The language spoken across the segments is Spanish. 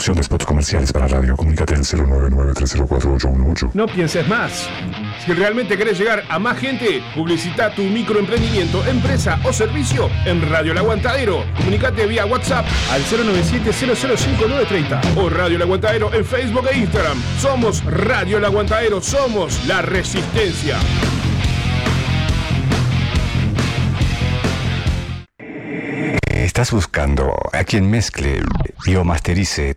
producción de spots comerciales para radio. Comunícate al 099-304-818. No pienses más. Si realmente querés llegar a más gente, publicita tu microemprendimiento, empresa o servicio en Radio El Aguantadero. Comunicate vía WhatsApp al 097-005-930 o Radio El Aguantadero en Facebook e Instagram. Somos Radio El Aguantadero, somos la resistencia. ¿Estás buscando a quien mezcle y o masterice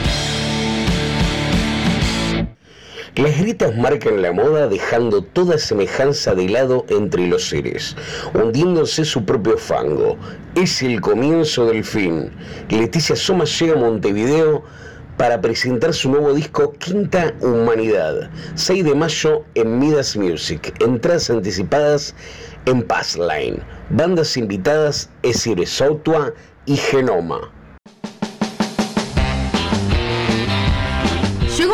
Las grietas marcan la moda dejando toda semejanza de lado entre los seres, hundiéndose su propio fango. Es el comienzo del fin. Leticia Soma llega a Montevideo para presentar su nuevo disco Quinta Humanidad, 6 de mayo en Midas Music, entradas anticipadas en Passline. Bandas invitadas Esire Sautua y Genoma.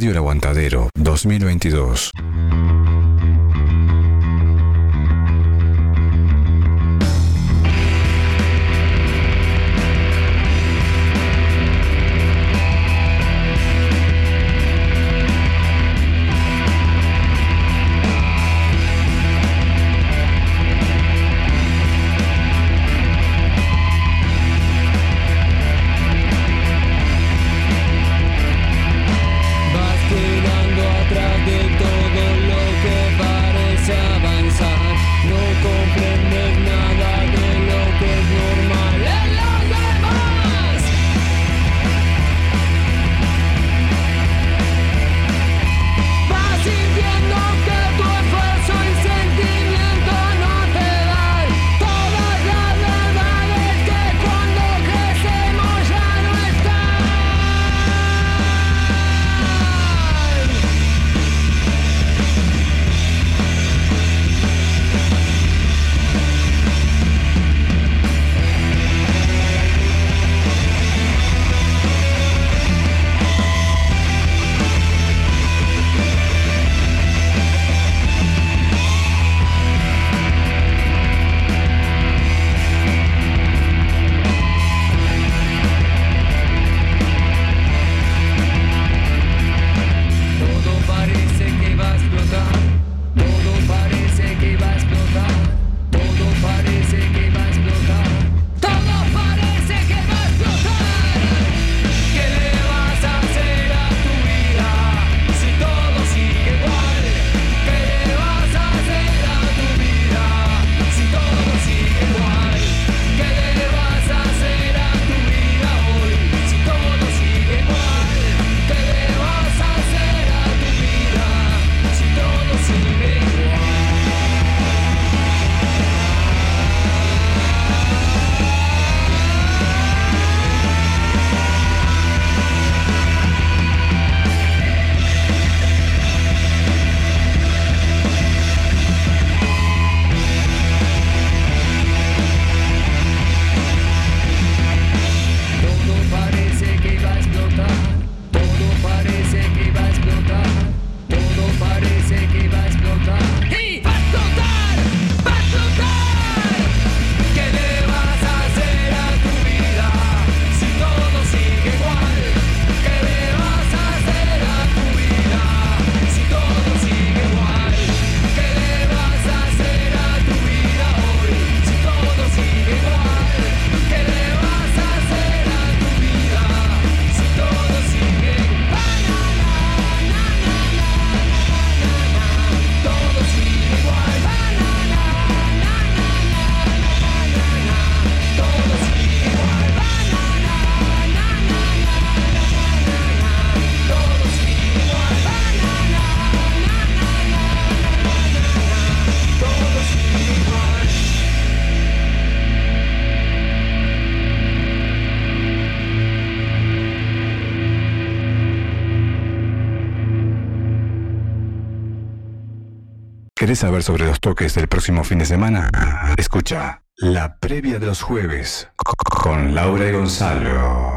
Radio Aguantadero 2022. ¿Querés saber sobre los toques del próximo fin de semana? Escucha la previa de los jueves con Laura y Gonzalo.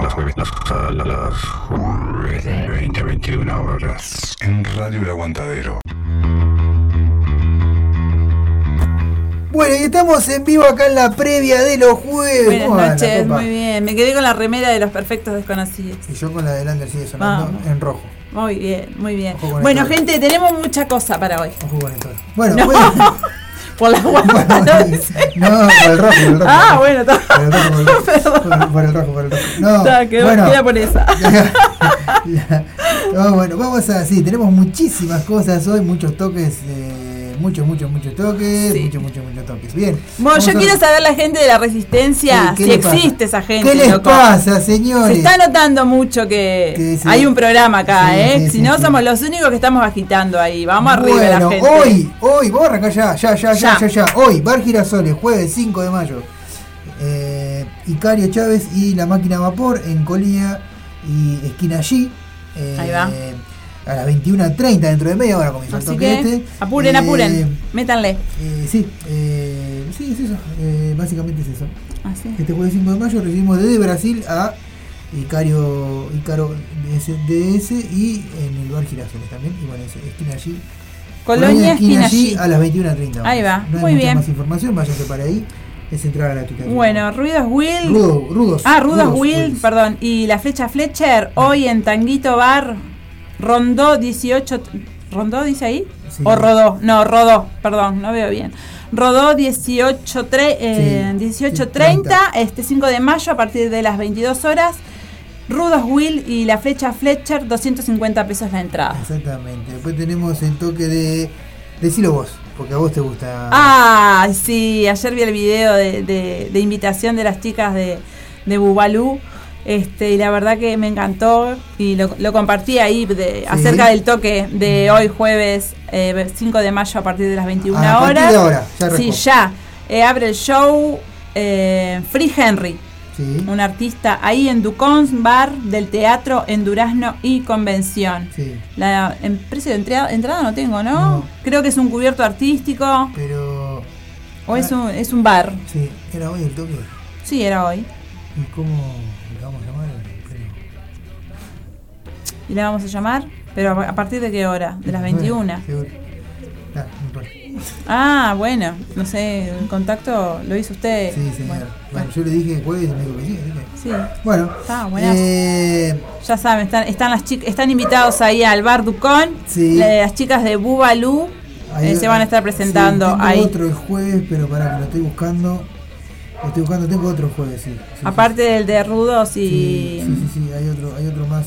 Los jueves, los, los jueves de 20 a 21 horas en Radio El Aguantadero. Bueno, y estamos en vivo acá en la previa de los jueves. Buenas ¿Cómo anda, noches, muy bien. Me quedé con la remera de los perfectos desconocidos. Y yo con la de Lander sigue sonando Vamos. en rojo. Muy bien, muy bien. Bueno, gente, tenemos mucha cosa para hoy. Ojo con. Bueno, No, bueno. por la guapa, no dice. No, por el rojo, por el rojo. Ah, bueno, está. Por el rojo, por el rojo. Por, por el rojo, por el rojo. No, quedó- bueno. queda por esa. No, bueno, vamos a, sí, tenemos muchísimas cosas hoy, muchos toques, eh, muchos, muchos, muchos toques, Sí. muchos, muchos, muchos toques. Bien. Bueno, yo a- quiero saber la gente de la resistencia Sí, ¿qué si existe esa gente. ¿Qué les loco. pasa, Se señores? está notando mucho que, Que sí. hay un programa acá, Sí, ¿eh? si no, somos los únicos que estamos agitando ahí. Vamos arriba la gente. hoy, hoy, vamos a arrancar ya, ya, ya, ya, Ya. ya. Hoy, Bar Girasoles, jueves 5 de mayo. Eh, Icario Chávez y la máquina a vapor en Colía y esquina allí. Eh, Ahí va. A las 21.30 dentro de media hora comienza el Así toque que este. apuren, Eh, apuren. Métanle. eh, sí, eh, sí, es eso. básicamente es eso. Así. Este jueves 5 de mayo recibimos desde Brasil a Icario, Icaro DS, y en el bar Girasoles también. Y bueno, es esquina allí. Colonia Esquina allí allí. a las 21.30. Ahí va, No hay muy mucha bien. más información, váyase para ahí. Es entrada gratuita. Bueno, Ruidos Will. Rudo, rudos. Ah, Rudos Will, Wills. perdón. Y la flecha Fletcher, hoy en Tanguito Bar, rondó 18. ¿Rondó dice ahí? Sí. ¿O rodó? No, rodó, perdón, no veo bien. Rodó 18, tre- eh, Sí, 18.30, este 5 de mayo a partir de las 22 horas. Rudos Will y la flecha Fletcher, 250 pesos la entrada. Exactamente. Después tenemos el toque de. Decilo vos, porque a vos te gusta. Ah, sí, ayer vi el video de, de- de invitación de las chicas de, de Bubalú. Este, y la verdad que me encantó y lo, lo compartí ahí de, acerca del toque de hoy jueves eh, 5 de mayo a partir de las 21 Ah, a partir horas. de ahora, ya sí, ya. Eh, abre el show eh, Free Henry, Sí, un artista ahí en Ducons Bar del Teatro en Durazno y Convención. sí. La, en precio de entrada, entrada no tengo, ¿no? No. Creo que es un cubierto artístico. Pero. O es un, es un bar. Sí, era hoy el toque. Sí, era hoy. ¿Y cómo Y la vamos a llamar. Pero a partir de qué hora? De las 21. Seguro. Ah. Ah, bueno. No sé, el contacto lo hizo usted. Sí. Bueno, Bueno, yo le dije jueves y me dijo que sí. Bueno, Está buenazo. eh, Ya saben, están, están las chicas, están invitados ahí al bar Ducón. Sí. Las chicas de Bubalú eh, se van a estar presentando sí, tengo ahí. otro el jueves, pero para que lo estoy buscando. Lo estoy buscando, tengo otro jueves, sí. sí, Aparte del de Rudos y. Sí, sí, sí, sí, hay otro, hay otro más.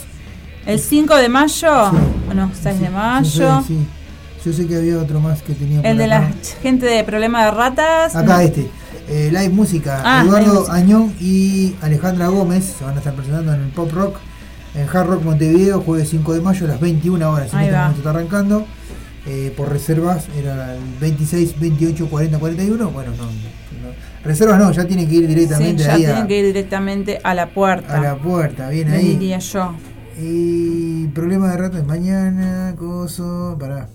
El 5 de mayo. Sí. Bueno, 6 de Sí, mayo. Sí, sí. Yo sé que había otro más que tenía El de la acá. gente de problema de ratas. Acá este. Eh, live música. Ah, Eduardo. Añón y Alejandra Gómez se van a estar presentando en el Pop Rock en Hard Rock Montevideo, jueves 5 de mayo a las 21 horas. En Ahí este va. momento está arrancando. Eh, por reservas era el 26, 28, 40, 41. Bueno, no, no. Reservas no, ya tienen que ir Sí, directamente ya ahí tienen a, que ir directamente a la puerta. a la puerta. Bien ahí. diría yo. Y problema de rato es mañana, coso, pará.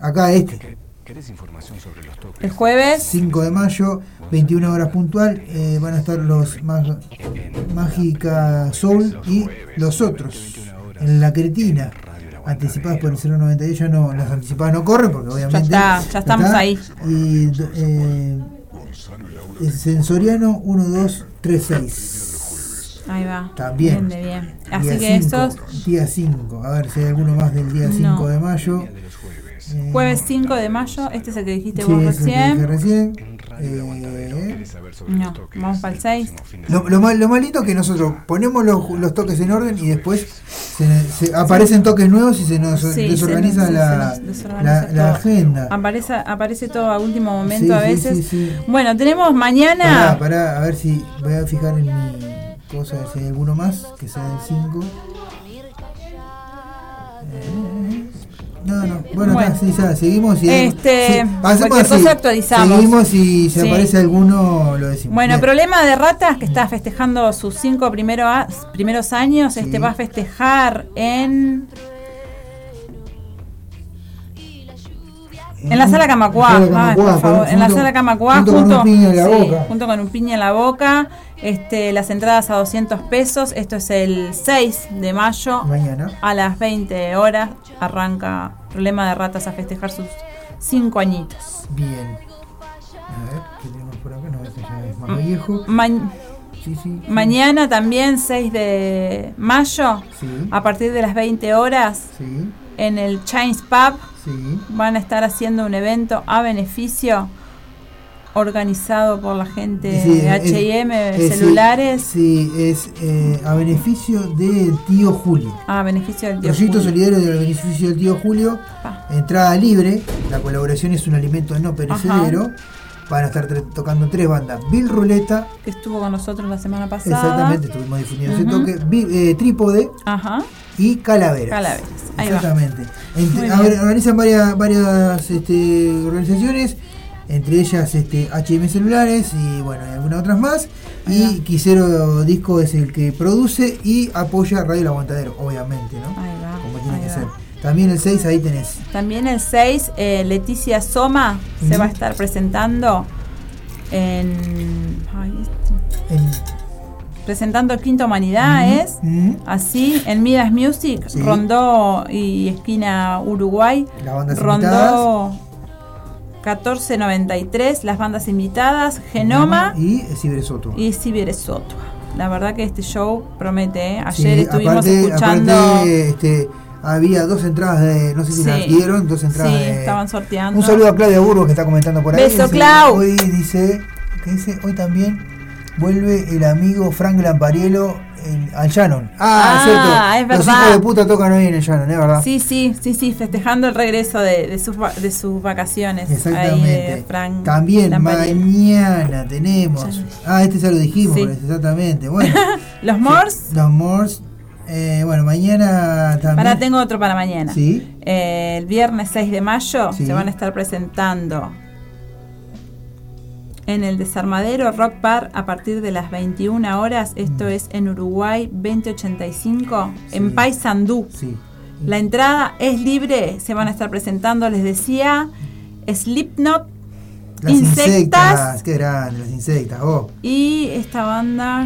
Acá este. ¿Querés información sobre los toques? El jueves. 5 de mayo, 21 horas puntual, eh, van a estar los Mag- Mágica Soul y los otros en la Cretina. Anticipadas por el 098, ya no, las anticipadas no corren porque obviamente. está, ya estamos ahí. Y eh, el Sensoriano 1236. Ahí va. También. Bien, de bien. Así Día que cinco, estos. Día 5, a ver si hay alguno más del día 5 No. de mayo. Eh, Jueves 5 de mayo. Este es el que dijiste sí, vos ese que recién. recién. Eh, No, vamos para el 6. Lo, lo, mal- lo malito es que nosotros ponemos los, los toques en orden y después se, se- aparecen toques nuevos y se nos Sí, desorganiza se nos- la, se nos desorganiza la- la todo. agenda. Aparece, aparece todo a último momento Sí, a veces. sí, sí. Bueno, tenemos Pará, mañana. pará, a ver si voy a fijar en mi cosa, si hay alguno más que sea del 5. Eh, No, no, bueno, Bueno. sí, ya, seguimos y Este, hacemos cualquier cosa actualizamos. Seguimos y si Sí. aparece alguno lo decimos. Bueno, Bien. problema de ratas que está festejando sus cinco primero a- primeros años. Este Sí. va a festejar en En la sala Camacuá, En la sala Camacuá, por favor, en la junto- sala Camacuá, junto con un piña en la sí, boca. junto con un piña en la boca, este, las entradas a 200 pesos, esto es el 6 de mayo, Mañana. a las 20 horas, arranca Problema de Ratas a festejar sus 5 añitos. Bien. A ver, ¿qué tenemos por acá? No, este ya es más viejo. Ma- Sí, sí. mañana también, 6 de mayo, Sí, a partir de las 20 horas, sí, en el Chains Pub, sí. van a estar haciendo un evento a beneficio organizado por la gente Sí, de H&M celulares Sí, es eh, a beneficio del tío Julio. a beneficio del tío Proyecto Julio. solidario del beneficio del tío Julio. Pa. Entrada libre. La colaboración es un alimento no perecedero. Van a estar tocando tres bandas. Bill Ruleta. que estuvo con nosotros la semana pasada. Exactamente, estuvimos difundiendo ese Ujú. toque. Bi- eh, trípode Ajá. Y Calaveras. Calaveras, ahí va. Exactamente. Entre- Muy a bien. ver, organizan varias, varias este, organizaciones, entre ellas este, HM Celulares y bueno, y algunas otras más. Ahí Y Quisero Disco es el que produce y apoya Radio El Aguantadero, obviamente, ¿no? Ahí va, Como tiene que va. ser. También el 6 ahí tenés. También el 6, eh, Leticia Soma se va a estar presentando en. ay, este- En, presentando Quinta Humanidad, es. Así, en Midas Music, Sí. Rondó y esquina Uruguay. Rondó 1493, las bandas invitadas, Genoma y Ciberesoto. y Siberesotua. La verdad que este show promete. ¿eh? Sí, Ayer estuvimos aparte- escuchando. aparte, este, había dos entradas de, no sé si Sí. las dieron, dos entradas Sí, de- estaban sorteando. Un saludo a Claudia Burgos que está comentando por ahí. Beso, Clau. Hoy dice, ¿qué dice? Hoy también vuelve el amigo Frank Lampariello al Shannon. Ah, Ah, es cierto. es Los hijos de puta tocan hoy en el Shannon, es verdad. Sí, sí, sí, sí, festejando el regreso de, de sus, de sus vacaciones. Ahí Exactamente. de Frank También Lampariello. mañana tenemos. Ah, este ya lo dijimos, Sí. exactamente. Bueno, Los Mors. los Moors. eh, bueno, mañana también. Ahora tengo otro para mañana. Sí. Eh, el viernes 6 de mayo Sí. se van a estar presentando en el Desarmadero Rock Bar a partir de las 21 horas. Esto es en Uruguay 2085, en Paysandú. Sí. La entrada es libre, se van a estar presentando, les decía, Slipknot, Las Insectas. insectas. Qué grande, las insectas. Oh. y esta banda,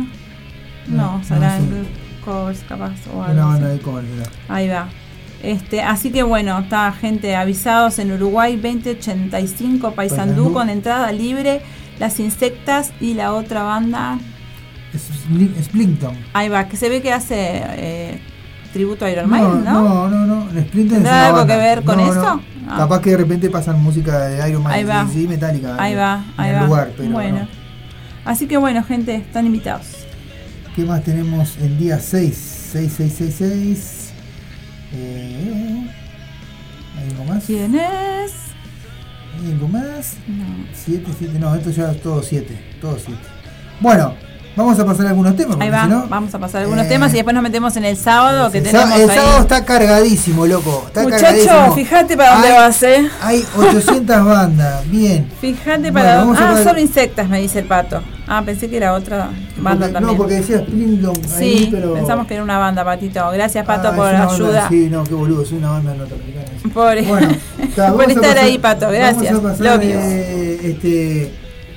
no, No, serán no covers capaz o algo Una banda de cover, ¿verdad? Ahí va. Este, así que bueno, está gente avisados en Uruguay 2085 Paysandú Paysandú. con entrada libre, las insectas y la otra banda, Splington. ahí va, que se ve que hace eh, tributo a Iron No, Maiden, ¿no? no, no, no. ¿Tendrá una algo banda. que ver con No, eso? no. Ah. Capaz que de repente pasan música de Iron Ahí va. sí, Metallica. Ahí va, ahí va. lugar, pero bueno. no. Así que bueno, gente, están invitados. ¿Qué más tenemos el día 6? 6, 6, 6, 6. Eh, ¿Hay algo más? ¿Quién es? ¿Hay algo más? No. 7, 7. No, esto ya es todo 7. Todo 7. Bueno, vamos a pasar algunos temas. Ahí va, si no, vamos a pasar algunos eh, temas y después nos metemos en el sábado que el tenemos el ahí. sábado está cargadísimo, loco. Está Muchacho, fíjate para dónde Hay- vas, eh. Hay 800 bandas. Bien. Fíjate Bueno, para vamos dónde. Ah, solo insectas, me dice el pato. Ah, pensé que era otra banda Porque- también. No, porque decía Splington ahí, sí, pero. pensamos que era una banda, Patito. Gracias, Pato, Ah, por la una banda- ayuda. Sí, no, qué boludo, es una banda norteamericana. Por, Bueno, está, por estar pasar- ahí, Pato. Gracias. Vamos a pasar eh, este,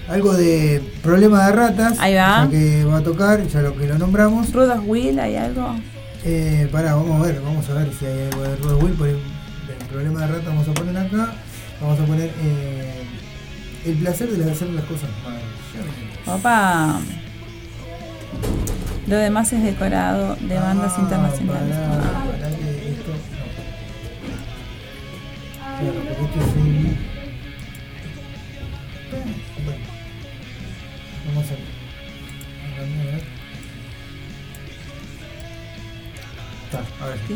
algo de problema de ratas. Ahí va. que va a tocar, ya lo que lo nombramos. Rudos Will, ¿hay algo? Eh, pará, vamos a ver, vamos a ver si hay algo de Rod Will por el, del problema de ratas. Vamos a poner acá. Vamos a poner eh, el placer de hacer las cosas mal. Opa. Lo demás es decorado de bandas Ah, internacionales. Pará, pará que No. Claro, porque esto es un. Bueno. Vamos a. cambiar, a ver. Está, a ver. ¿Qué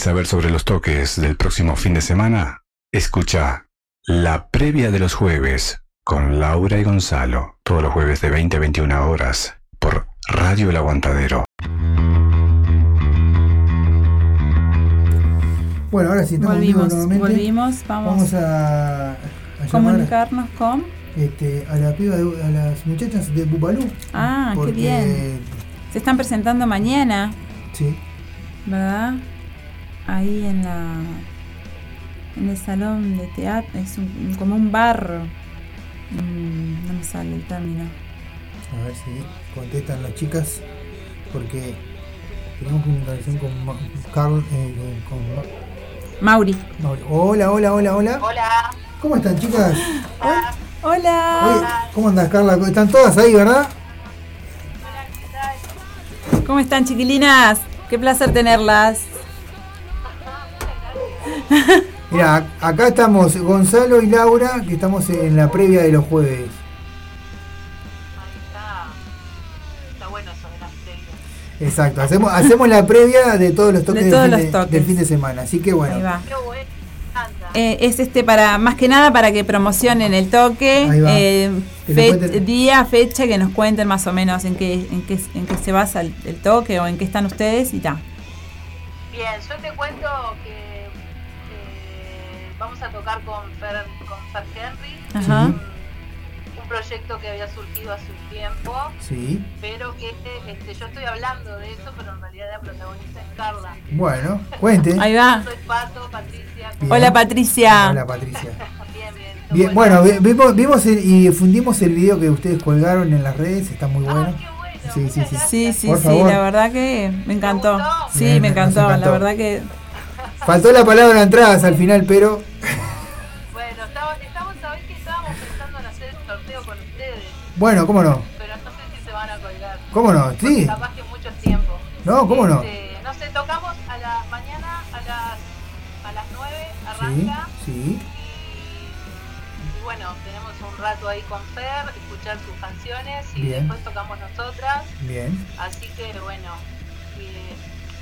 ¿Querés saber sobre los toques del próximo fin de semana? Escucha la previa de los jueves con Laura y Gonzalo, todos los jueves de 20 a 21 horas por Radio El Aguantadero. Bueno, ahora sí, estamos Volvimos, nuevamente. volvimos, vamos, Vamos a, comunicarnos con. este, a la piba de- a las muchachas de Bubalú. Ah, qué bien. Se están presentando mañana, Sí, ¿verdad? Ahí en la. En el salón de teatro, es un- como un bar. Mm, no me sale el término. a ver si contestan las chicas, porque Tenemos comunicación con Ma- Carl, eh, eh, con Ma- Mauri. Mauri. Hola, hola, hola, hola. Hola. ¿Cómo están, chicas? Hola. Oye, ¿Cómo andas, Carla? Están todas ahí, ¿verdad? ¿Cómo están, chiquilinas? Qué placer tenerlas. Mira, ac- acá estamos Gonzalo y Laura, que estamos en la previa de los jueves. Está bueno eso de las previas. Exacto, hacemos, hacemos la previa de todos los toques, De del, todos fin los de, toques. del fin de semana. Así que bueno, Ahí va. Qué bueno. Anda. Eh, es este para, más que nada para que promocionen el toque, Ahí va. eh, Que fe- nos cuenten. día, fecha, que nos cuenten más o menos en qué, en qué, en qué se basa el, el toque o en qué están ustedes y ta. Bien, yo te cuento que a tocar con Fer, con Fer Henry. Ajá. Un, un proyecto que había surgido hace un tiempo, sí. pero que este, yo estoy hablando de eso, pero en realidad la protagonista es Carla. Bueno, cuente. Ahí va. Soy Pato, Patricia. Bien. Hola Patricia. Hola, Patricia. Bien, bien. Bien, bueno, vi- vimos, vimos el- y difundimos el video que ustedes colgaron en las redes, está muy bueno. Ah, qué bueno. Sí, sí, sí. Sí, sí, la verdad que me encantó. Sí, me encantó, encantó. la verdad que Faltó la palabra entradas al final, pero Bueno, estaba, estamos, ¿sabés que estábamos pensando en hacer el sorteo con ustedes? bueno, ¿cómo no? Pero no sé si se van a colgar. ¿Cómo no? Sí. Capaz que mucho tiempo. No, ¿cómo no? Este, no sé, tocamos a la mañana a las, a las 9, Sí, arranca. sí. Y, y bueno, tenemos un rato ahí con Fer, escuchar sus canciones y Bien. después tocamos nosotras. Bien. Así que bueno,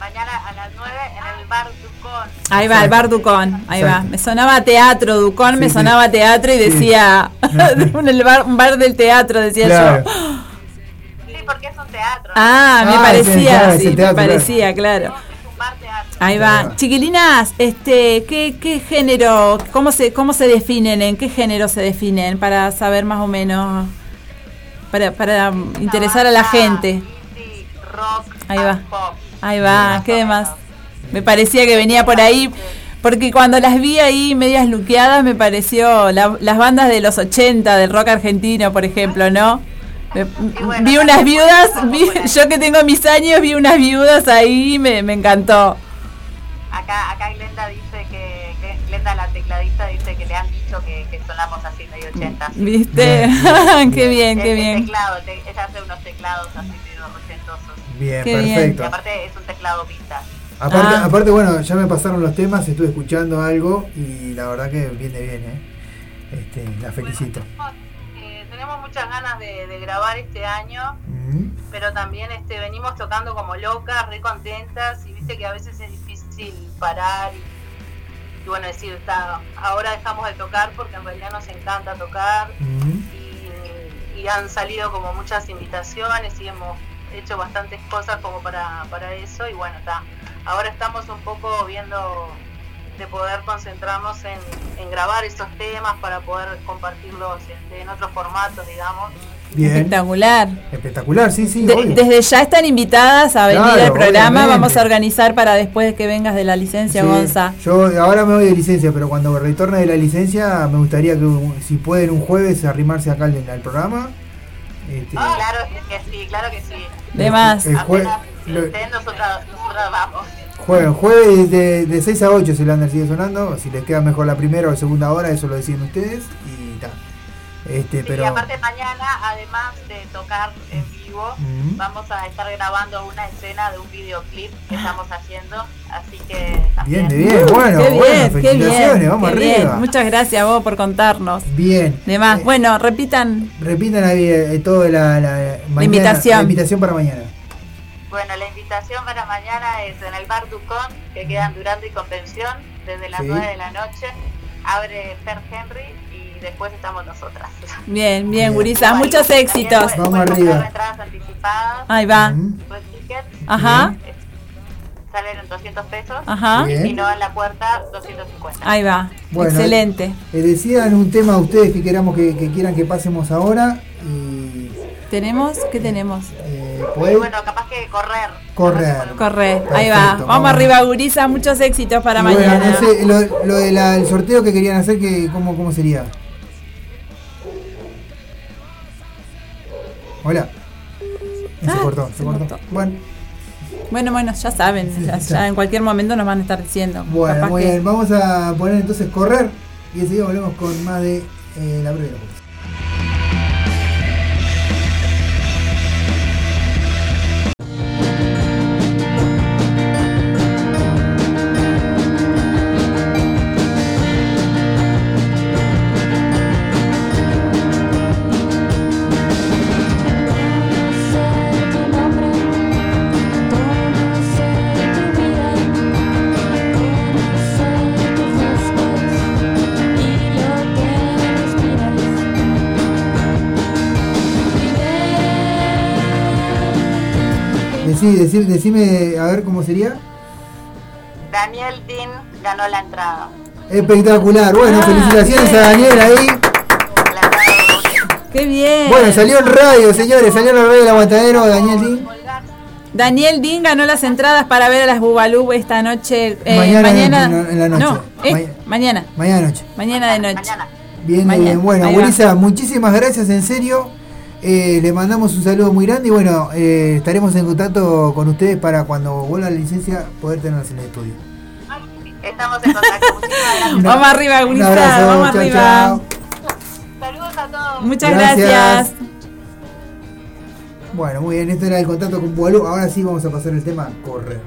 mañana a las 9 en el bar Ducón. Ahí va, el bar Ducón, ahí va. Me sonaba teatro, Ducón, me sí. sonaba teatro y Sí. decía, un, el bar, un bar del teatro, decía Claro. yo. Sí, porque es un teatro. Ah, me Ah, parecía, claro, sí, me parecía, claro. Es un bar teatro. Ahí va. Chiquilinas, este, ¿qué, qué género, cómo se, cómo se definen, en qué género se definen para saber más o menos, para, para interesar a la gente? rock, Ahí va. pop. Ahí va, ¿qué demás? Me parecía que venía por ahí, porque cuando las vi ahí medias luqueadas me pareció la- las bandas de los 80, del rock argentino, por ejemplo, ¿no? Me- bueno, vi unas viudas, vi- yo que tengo mis años, vi unas viudas ahí y me, me encantó. Acá, acá Glenda dice que, que Glenda la tecladista dice que le han dicho que, que sonamos así medio 80. ¿Viste? qué bien, qué El bien. teclado, te- ella hace unos teclados así. Bien, Qué bien. Y perfecto. aparte es un teclado vintage. Aparte, Ah. aparte, bueno, ya me pasaron los temas, estuve escuchando algo y la verdad que viene bien, ¿eh? Este, la felicito. Eh, tenemos muchas ganas de, de grabar este año, Mm, pero también este, venimos tocando como locas, re contentas y viste que a veces es difícil parar y, y bueno decir, está, ahora dejamos de tocar porque en realidad nos encanta tocar mm. y, y han salido como muchas invitaciones y hemos hecho bastantes cosas como para, para eso y bueno, está. Ahora estamos un poco viendo de poder concentrarnos en, en grabar esos temas para poder compartirlos en, en otros formatos, digamos. Bien. Espectacular. Espectacular, sí, sí. De- desde ya están invitadas a venir Claro, al programa. obviamente. Vamos a organizar para después de que vengas de la licencia, Sí, Gonza. Yo ahora me voy de licencia, pero cuando retorne de la licencia me gustaría que si pueden un jueves arrimarse acá al, al programa. Este, Claro que sí, claro que sí. De más. El jue- Apenas lo- estén, nosotras, nosotras vamos. Jueves, jueves de, de 6 a 8 Lander sigue sonando. Si les queda mejor la primera o la segunda hora, eso lo deciden ustedes. Y ta. Este, Sí, pero. Y aparte mañana, además de tocar en vivo, Mm. vamos a estar grabando una escena de un videoclip que estamos haciendo, así que también. Bien, bien, bueno, qué bueno, bien, qué felicitaciones, bien, vamos qué arriba. bien. Muchas gracias vos por contarnos. Bien. De más. Eh, Bueno, repitan. Repitan ahí eh, todo la, la, mañana- invitación. la invitación para mañana. Bueno, la invitación para mañana es en el bar Ducón, que queda en Durando y Convención, desde las Sí. 9 de la noche. Abre Fer Henry y después estamos nosotras. Bien, bien. Igual, Muchos éxitos. Vamos pueden arriba. entradas anticipadas, Ahí va. Ajá, eh, salen en 200 pesos. ajá. Bien. Y no en la puerta, 250. Ahí va. Bueno, Excelente. eh, decidan un tema ustedes que queramos que, que quieran que pasemos ahora. Y ¿Tenemos? ¿Qué tenemos? eh, ¿pueden? bueno, capaz que correr. Correr. Corre, ahí va. Vamos vamos. arriba, gurisas. Muchos éxitos para Y bueno, mañana. no sé, lo, lo del el sorteo que querían hacer, que, ¿cómo, ¿cómo sería? Hola. Se Ah, cortó, se se cortó. cortó. Bueno, Bueno, bueno, ya saben, ya, ya en cualquier momento nos van a estar diciendo. Bueno, muy que- bien. Vamos a poner entonces correr y enseguida volvemos con más de eh, la breve. Decí- decime a ver cómo sería. Daniel Dean ganó la entrada. Espectacular. Bueno, Ah, felicitaciones bien. a Daniel ahí. ¡Qué bien! Bueno, salió en radio, señores. Salió en la radio del aguantadero Daniel Dín. Daniel Dean ganó las entradas para ver a las Bubalú esta noche. eh, Mañana mañana, en la- en la noche. No, eh, Ma- mañana. Mañana noche. Mañana de noche. Bien, Mañana. bien. Bueno. Gurisa, muchísimas gracias, en serio. Eh, le mandamos un saludo muy grande y bueno, eh, estaremos en contacto con ustedes para cuando vuelva la licencia poder tenerlos en el estudio. Estamos en contacto. Muchísimas gracias. Vamos arriba, abrazo, vamos chao, arriba. chao. Saludos a todos. Muchas Gracias. gracias. Bueno, muy bien, esto era el contacto con Bualú. Ahora sí vamos a pasar el tema correr.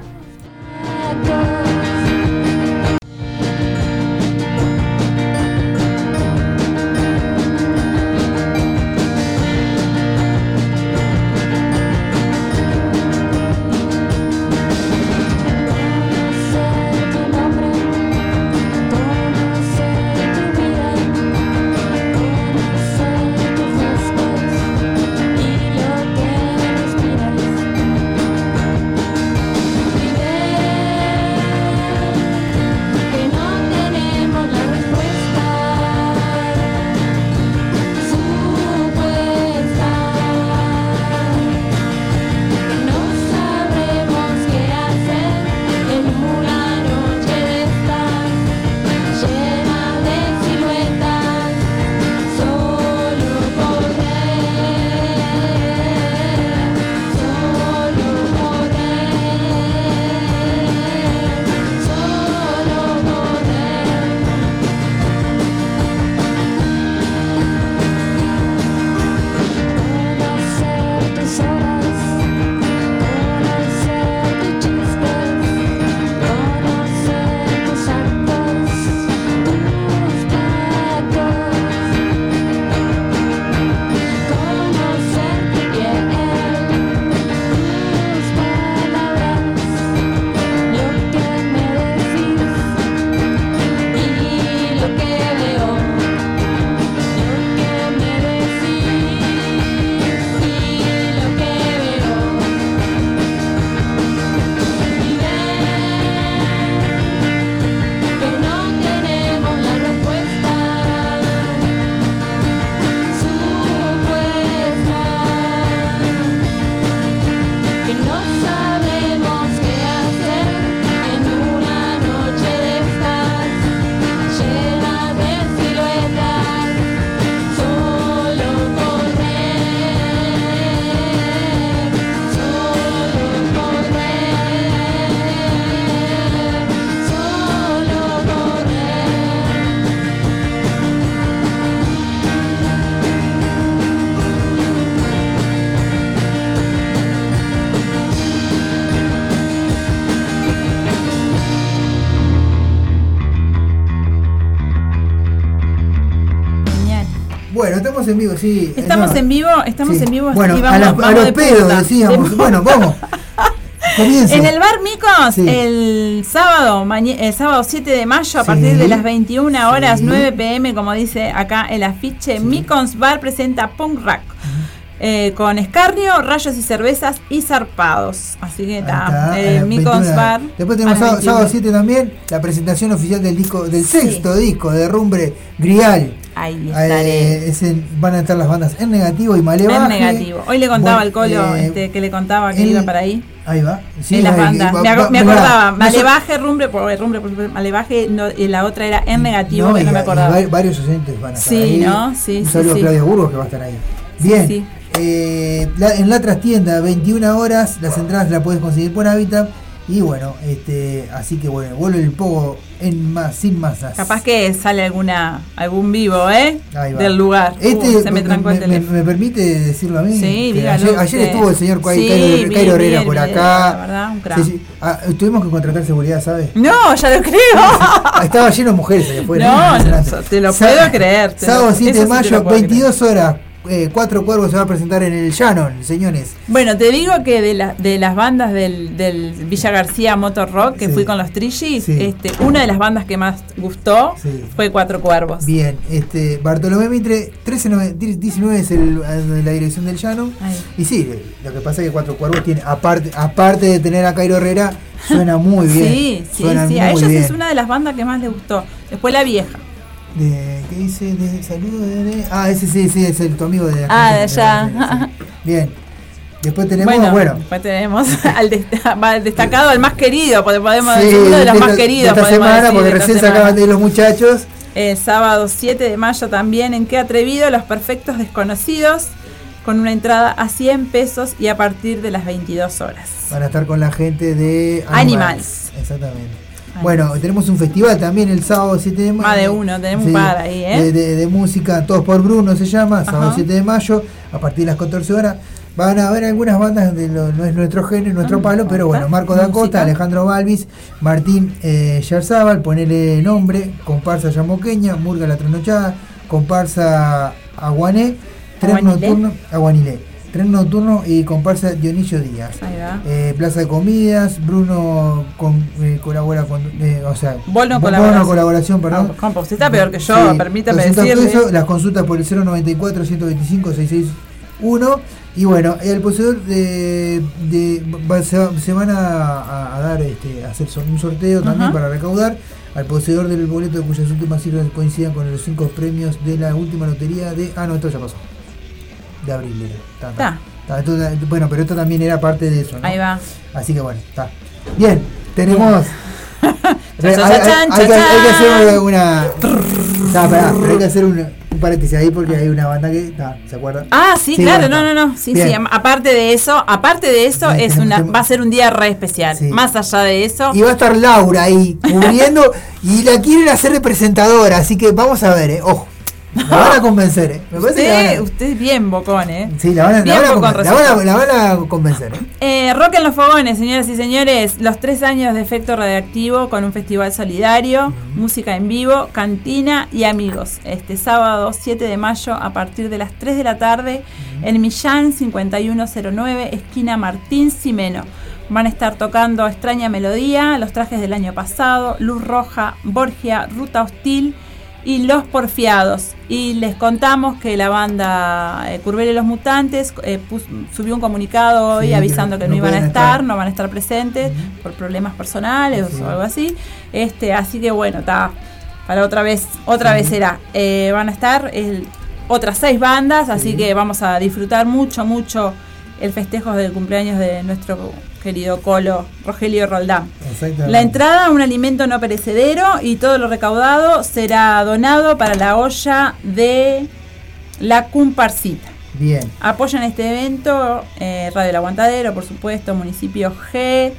Estamos en vivo, sí. Estamos No. en vivo, estamos Sí. en vivo Bueno, y a, vamos, las- a vamos los de pedos punta. decíamos. De- Bueno, vamos. Comienza. En el bar Micos, Sí. el sábado, el sábado 7 de mayo, a Sí. partir de las 21 horas, Sí. 9 pm, como dice acá el afiche, Micons Bar presenta Punk Rock. eh, con escarnio, rayos y cervezas y zarpados. Así que está. las Micons 21. Bar. Después tenemos sábado, 21. sábado 7 también, la presentación oficial del disco, del sexto disco de Rumbre Grial. Ahí Eh, estaré. ese- van a estar las bandas en negativo y malevaje. En negativo. Hoy le contaba Bueno, al Colo eh, este, que le contaba que iba para ahí. Ahí va. Sí, en las ahí, bandas. va- me, va- acordaba. Malevaje, rumbre, por rumbre, por malevaje, no, y la otra era en negativo, No, que y- no me acordaba. va- varios oyentes van a estar Sí, ahí. ¿no? Sí, Un saludo sí. a Claudia Burgos que va a estar ahí. Bien. sí. eh, la- en la trastienda, 21 horas, las entradas las puedes conseguir por Habitat. Y bueno, este, así que bueno, vuelve el pogo en más, sin masas. Capaz que sale alguna algún vivo, ¿eh? Ahí va. Del lugar. Este, Uh, se me trancó el me, teléfono. me permite decirlo a mí. Sí, dígalo ayer, estuvo el señor Cairo, Sí, Herrera el por acá. la verdad, un crack. Sí. Ah, tuvimos que contratar seguridad, ¿sabes? No, ya lo creo. Estaba lleno de mujeres allá afuera. No, Impresionante. no, te lo puedo creer, Sábado lo- 7 eso de mayo, lo puedo 22 horas. Eh, Cuatro Cuervos se va a presentar en el Shannon, señores. Bueno, te digo que de, la- de las bandas del, del Villa García Motor Rock, que Sí. fui con los Trillys, Sí. este, una de las bandas que más gustó Sí. fue Cuatro Cuervos. Bien, este Bartolomé Mitre, 1319 es el, el- la dirección del. Ahí. Y sí, lo que pasa es que Cuatro Cuervos tiene, aparte, aparte de tener a Cairo Herrera, suena muy bien. Sí, sí, sí. A ellos bien. es una de las bandas que más les gustó. Después La Vieja. De, ¿Qué dice? De, saludo de, Ah, ese sí, sí, es el, tu amigo de Ah, de allá. sí. Bien. Después tenemos, bueno, bueno, después tenemos al, desta- al destacado, al más querido, podemos sí, decir uno de los de más queridos. esta semana, decir, porque recién se acaban de ir los muchachos. El sábado 7 de mayo también en Qué Atrevido, Los Perfectos Desconocidos, con una entrada a 100 pesos y a partir de las 22 horas. Van a estar con la gente de Animals. Exactamente. Bueno, tenemos un festival también el sábado 7 de mayo. Más de uno, tenemos un par ahí, ¿eh? De, de- de música, Todos por Bruno se llama, sábado Ajá. 7 de mayo, a partir de las 14 horas. Van a haber algunas bandas de lo, no es nuestro género, nuestro Ah, palo, pero bueno, Marco Música. Alejandro Balvis, Martín eh, Yarzábal, ponele nombre, comparsa Yamoqueña, Murga la Trasnochada, comparsa Aguané, tren nocturno, Aguanilé, tren nocturno y comparsa Dionisio Díaz. Ahí va. Eh, Plaza de Comidas, Bruno con- eh, colabora con, eh, o sea, Bono Bono colaboración. colaboración, perdón. Ah, está peor que yo, permítame 200 decirle. pesos, las consultas por el 094 125 661 y bueno, el poseedor de, de- va- se, va- se van a, dar este, a hacer un sorteo también para recaudar al poseedor del boleto cuyas últimas cifras coincidan con los cinco premios de la última lotería de ah no esto ya pasó de abril era. Ta, bueno pero esto también era parte de eso ¿no? Ahí va. Así que bueno, está. Bien, tenemos. Hay, hay- que, cha, hay que hacer una. Está, pará, pero hay que hacer un, un paréntesis ahí porque hay una banda que. está, ¿Se acuerdan? Ah, sí, claro, no, no, no. Sí, Bien. sí, aparte de eso, aparte de eso, Bien, es una, va a ser un día re especial. Sí. Más allá de eso. Y va a estar Laura ahí cubriendo y la quieren hacer de presentadora, así que vamos a ver, eh. Ojo, la van a convencer, eh. Me parece que van Usted, a- usted es bien bocón, ¿eh? Sí, la van a, la van a la van a- resultó. la van a convencer, eh. Eh, rock en los fogones, señoras y señores. Los tres años de efecto radioactivo con un festival solidario, música en vivo, cantina y amigos. Este sábado 7 de mayo a partir de las 3 de la tarde en Millán 5109, esquina Martín Simeno. Van a estar tocando Extraña Melodía, Los Trajes del Año Pasado, Luz Roja, Borgia, Ruta Hostil y Los Porfiados. Y les contamos que la banda eh, Curvelo y los Mutantes eh, pus- subió un comunicado hoy Sí, que avisando no- que no, no iban a estar, estar. no van a estar presentes por problemas personales Sí. o algo así. Este, así que bueno, está para otra vez, otra vez será. Eh, van a estar el- otras seis bandas, así que vamos a disfrutar mucho, mucho el festejo del cumpleaños de nuestro querido Colo Rogelio Roldán. La entrada, un alimento no perecedero y todo lo recaudado será donado para la olla de la Cumparcita. Bien. Apoyan este evento eh, Radio El Aguantadero, por supuesto, Municipio G.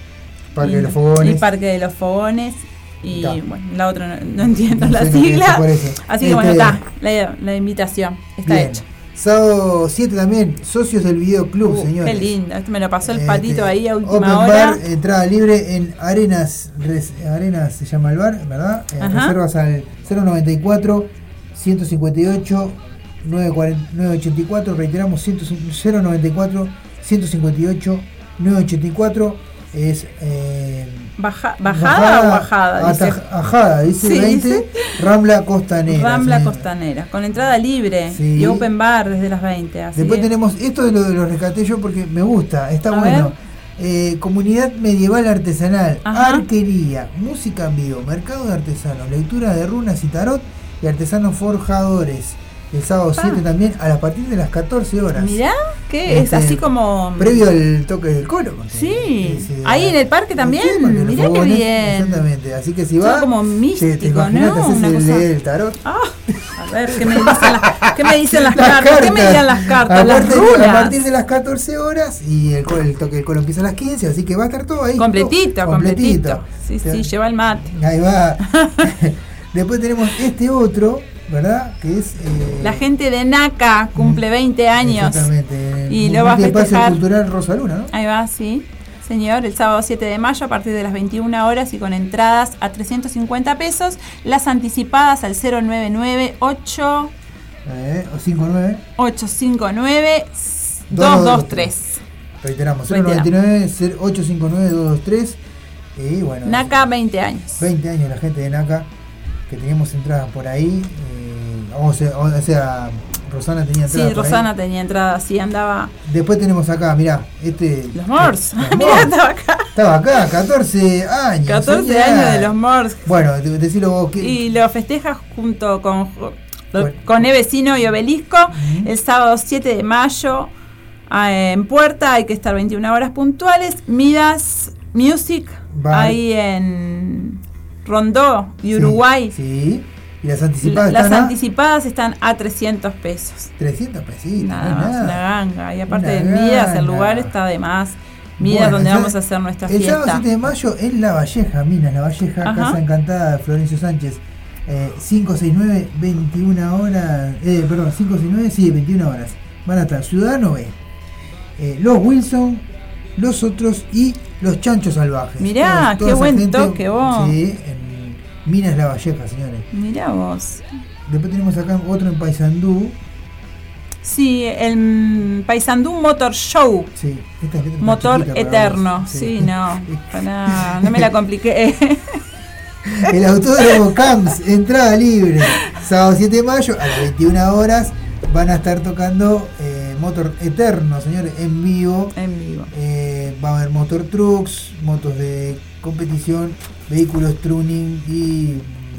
Parque y- de los Fogones. Y Parque de los Fogones. Y Ta. bueno, la otra no, no entiendo No la sigla. Así que bueno, está. La, la invitación está Bien. hecha. Sábado 7 también, socios del videoclub, Uh, señores. qué lindo. Esto me lo pasó el Este, patito ahí a última Open hora. bar, entrada libre en Arenas, Res- Arenas se llama el bar, ¿verdad? Eh, reservas al 094 158 940 984, reiteramos 100 094 158 984 es eh, Baja- ¿Bajada o bajada? Dice. Ajada, dice Sí, 20, dice. Rambla Costanera. Rambla. Costanera, con entrada libre Sí. y open bar desde las 20. Así Después tenemos, esto de lo, de lo rescaté yo porque me gusta, está A bueno. Eh, comunidad medieval artesanal, Ajá. arquería, música en vivo, mercado de artesanos, lectura de runas y tarot y artesanos forjadores. El sábado 7 también a partir de las 14 horas. Mirá, que es Este, así como. Previo al toque del coro. Sí, ahí en el parque también. Sí, Mirá qué bien. Exactamente. Así que si va. como místico, te ¿no? Una el, cosa- el tarot. Ah, A ver, ¿qué me dicen las, qué me dicen las Las cartas? ¿Qué me dirán las cartas? Las a partir de las 14 horas y el toque del coro empieza a las 15, así que va a estar todo ahí. Completito, todo completito. Sí, sí, lleva el mate. Ahí va. Después tenemos este otro, ¿verdad? Que es. eh, La gente de NACA cumple 20 años. Exactamente. Y lo va a festejar. Cultural Rosa Luna, ¿no? Ahí va, sí. Señor, el sábado 7 de mayo a partir de las 21 horas y con entradas a 350 pesos. Las anticipadas al 099 8 Eh, o 59. 859 223. Reiteramos, Reiteramos. 099 859 223. Y bueno. NACA 20 años. 20 años la gente de NACA, que teníamos entradas por ahí. eh, o, sea, o sea, Rosana tenía entradas. Sí, por ahí. Rosana tenía entrada, sí, andaba. Después tenemos acá, mirá, este. Los Mors. Los Mirá, Mors. estaba acá. Estaba acá, 14 años. 14 señor. años de los Mors. Bueno, de- decilo vos que. Y lo festeja junto con, Bueno. con Evecino y Obelisco el sábado 7 de mayo en Puerta. Hay que estar 21 horas puntuales. Midas Music ahí en Rondó y Uruguay. Sí. Y las anticipadas Las están a anticipadas están a 300 pesos. 300 pesitos. Nada más, nada. una ganga. Y aparte de Midas, el lugar está de más. Midas, Bueno, donde ya- vamos a hacer nuestra El sábado fiesta. 7 de mayo en La Valleja, Minas, La Valleja, Ajá. Casa Encantada de Florencio Sánchez. Eh, 569, 21 horas. Eh, perdón, 569, sí, 21 horas. Van a estar Ciudadano B, eh, Los Wilson, Los Otros y Los Chanchos Salvajes. Mirá, qué buen toque, vos. Sí, en Minas, La Valleja, señores. Mirá vos. Después tenemos acá otro en Paysandú. Sí, el Paysandú Motor Show. Sí, esta está Motor eterno. vos. Sí, no. Para, no me la compliqué. El autódromo Camps, entrada libre. Sábado 7 de mayo a las 21 horas van a estar tocando eh, Motor Eterno, señores, en vivo. en vivo. Eh, va a haber motor trucks, motos de competición, vehículos tuning y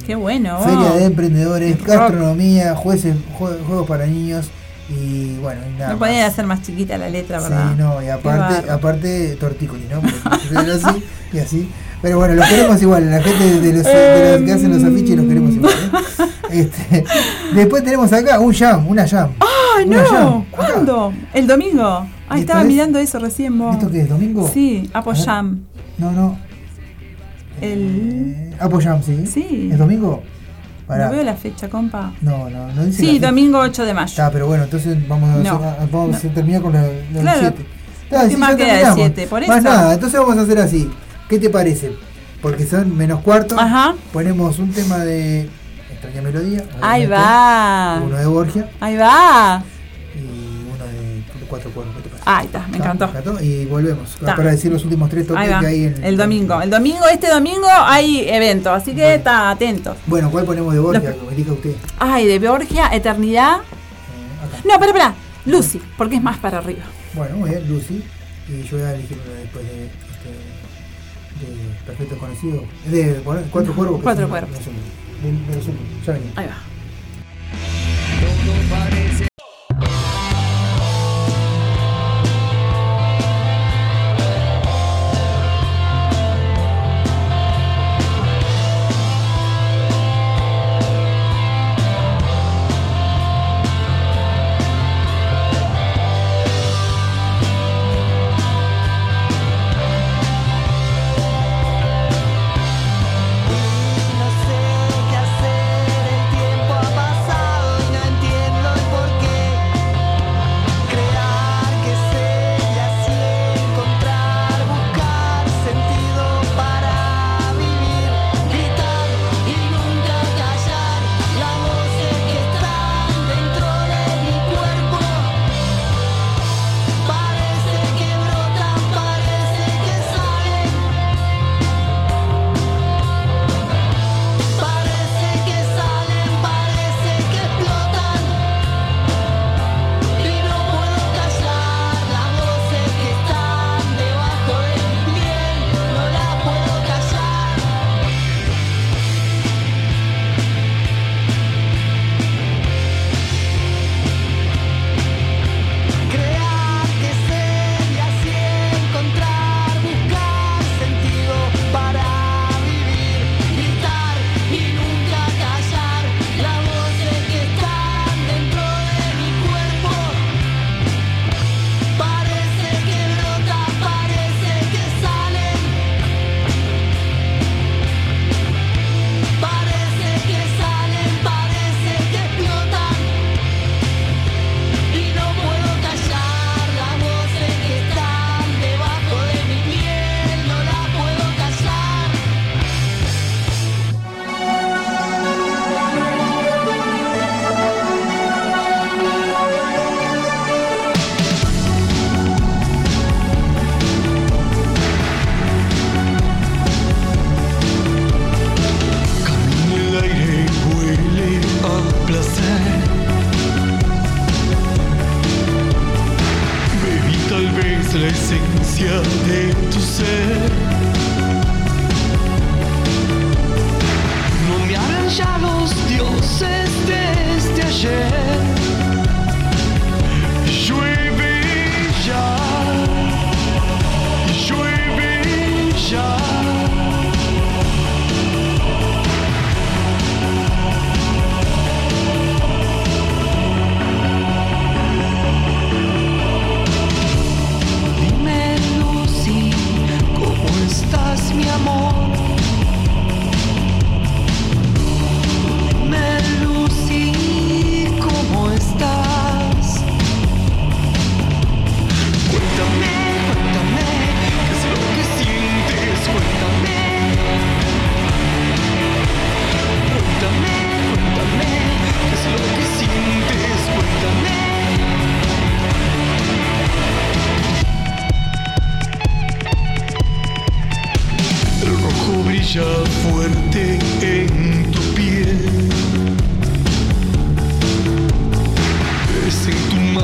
Qué bueno. feria de emprendedores, gastronomía, jueces, jue- juegos para niños y bueno, y nada. No más. podían hacer más chiquita la letra, Sí, ¿verdad? no, y aparte, aparte tortícolis, ¿no? Así y así. Pero bueno, los queremos igual, la gente de los, de los que hacen los afiches los queremos igual. ¿eh? Este, después tenemos acá un jam, una jam. ¡Ay, Una no! jam, acá. ¿Cuándo? ¿El domingo? ¿Y Ay, esto estaba es? mirando eso recién vos. ¿Esto qué es, domingo? Sí, Apo A ver. Jam. No, no. El... Eh, Apo Jam, sí. Sí. ¿Es domingo? Pará. No veo la fecha, compa. No, no, no dice Sí, domingo 8 de mayo. Está, pero bueno, entonces vamos a, No, hacer- vamos a no. terminar con la, la Claro. 7. ¿Qué más queda? Por nada, entonces vamos a hacer así. ¿Qué te parece? Porque son menos cuarto. Ajá. Ponemos un tema de extraña melodía. Ahí va. Uno de Borgia Ahí va. y uno de cuatro cuernos. Ahí está, me encantó. Y volvemos para decir los últimos tres toques que hay en El domingo. El domingo, este domingo hay evento, así que está atento. Bueno, ¿cuál ponemos de Borgia? Los- elija usted. Ay, de Borgia, Eternidad. Eh. No, espera, espera. Lucy, porque es más para arriba. Bueno, muy bien, Lucy. Y yo voy a elegir una después de, este, de Perfecto Conocido. De bueno, Cuatro Cuervos. que Cuatro Cuervos. De-. Ahí va.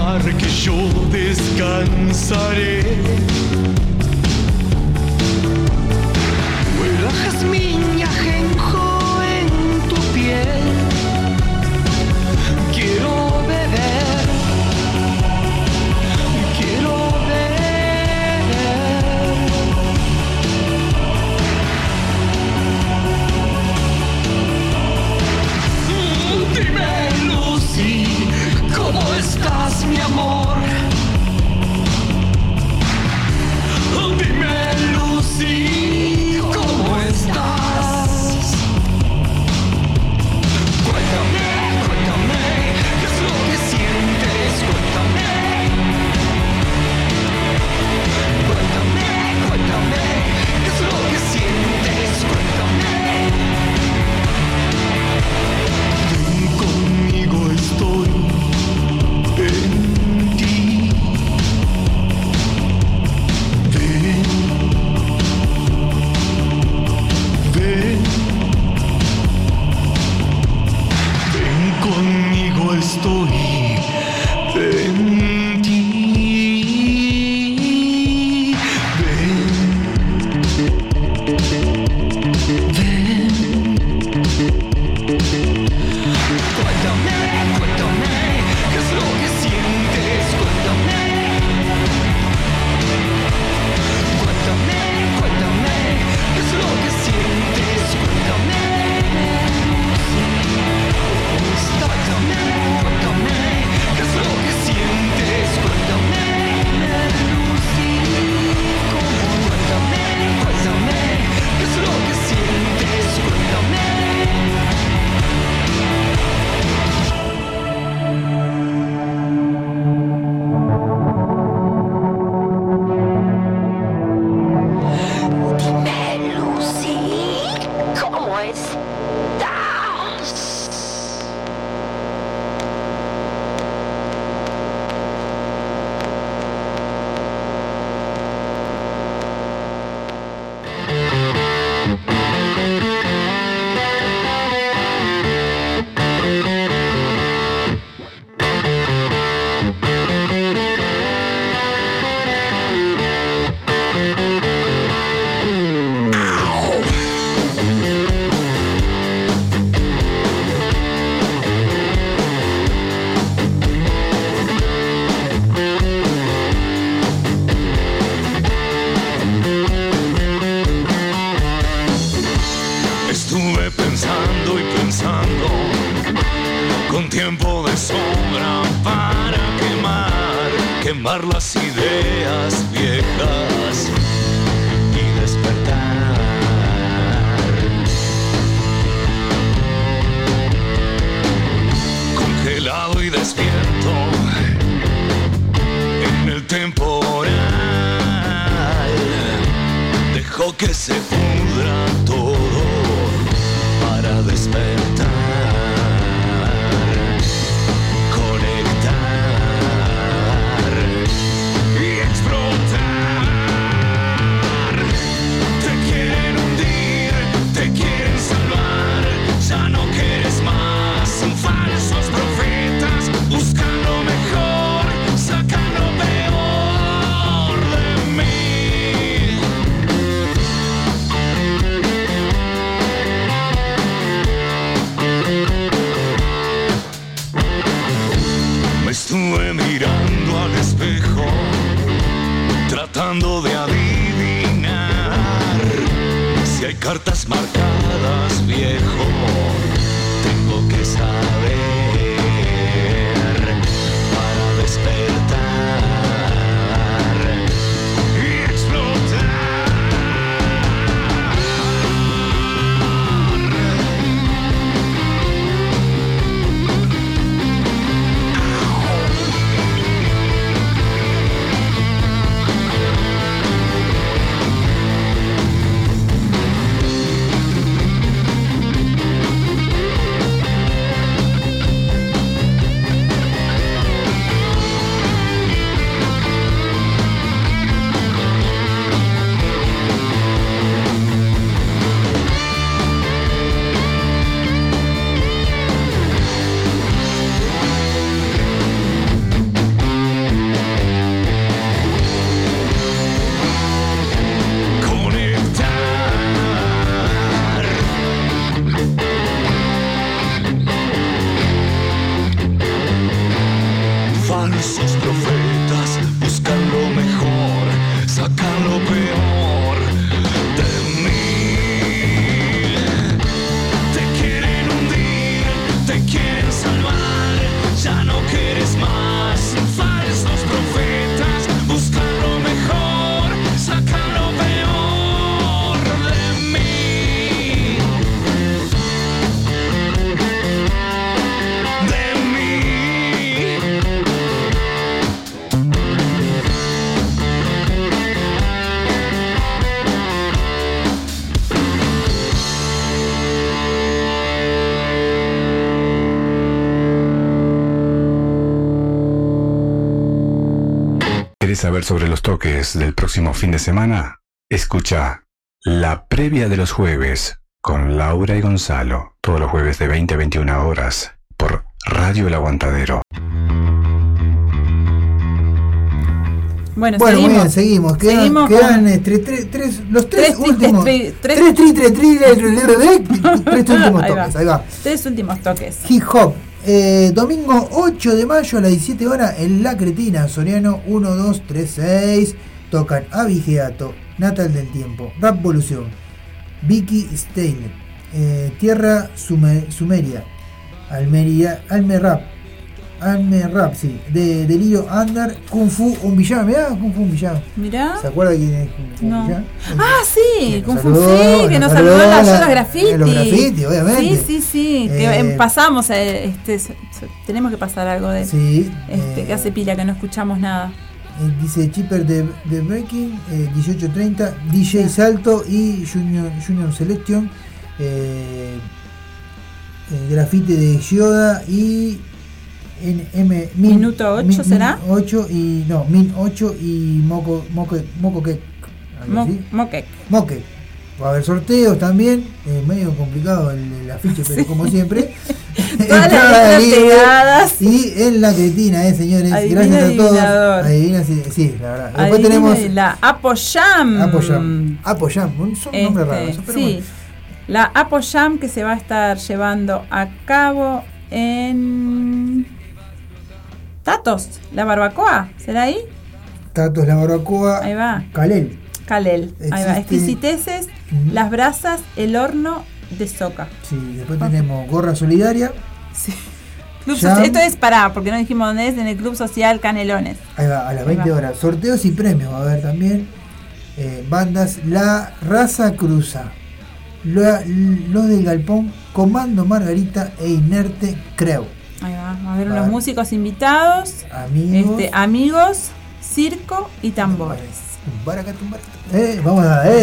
Mar que yo descansaré. Huele a jazmín que se ¿Quieres saber sobre los toques del próximo fin de semana? Escucha la previa de los jueves con Laura y Gonzalo, todos los jueves de 20 a 21 horas por Radio El Aguantadero. Bueno, seguimos. bien, seguimos. Quedan, Seguimos quedan con- eh, tres- tres- tres- los tres, Tres últimos. tres- Tres, últimos toques. Ahí va. Tres últimos toques. Hip Hop. Eh, domingo 8 de mayo a las 17 horas en La Cretina, Soriano 1, 2, 3, 6. Tocan Abigeato, Natal del Tiempo, Rap Volución, Vicky Steiner, eh, Tierra Sume- Sumeria, Almería, Alme Alme Rap, sí, de Delirio Under, Kung Fu un villano, mirá, Kung Fu un villano. Mirá. ¿Se acuerda quién es Kung Fu No. villano? Ah, sí, Kung Fu sí, que nos saludó en la- Graffiti. los graffiti, obviamente. Sí, sí, sí, que Eh, em, pasamos, eh, este, tenemos que pasar algo de Sí, este, eh, que hace pila, que no escuchamos nada. Eh, dice Chipper de, de Breaking, eh, 1830, DJ Salto y Junior, Junior Selection, eh, eh, grafite de Gioda y NM, Min, Minuto ocho, Min- ¿será? Min 8 y no, Min 8 y Moco Moco Moco Cake, Mo-. Moquec. Moque. Va a haber sorteos también, eh, medio complicado el, el afiche, pero como siempre. Todas las pegadas. Y en la cretina, eh, señores. Adivina, Gracias a todos. Adivina, sí, sí, la verdad. Después Adivina tenemos y la Apoyam. Apoyam. Apoyam, un, son Este, nombres raros. pero sí. bueno. La Apoyam que se va a estar llevando a cabo en Tatos, la barbacoa, ¿será ahí? Tatos, la barbacoa. Ahí va. Calel. Calel, ahí va. Exquisiteces, las brasas, el horno de soca. Sí, después tenemos gorra solidaria. Club. Social- esto es para, porque no dijimos dónde es, en el Club Social Canelones. Ahí va, a las Ahí 20 va. horas. Sorteos y premios va a haber también. Eh, bandas La Raza Cruza. Los del Galpón, Comando Margarita e Inerte Creu. Ahí va, va a haber Va. unos músicos invitados, Amigos. este, amigos, circo y tambores. Eh, vamos a eh,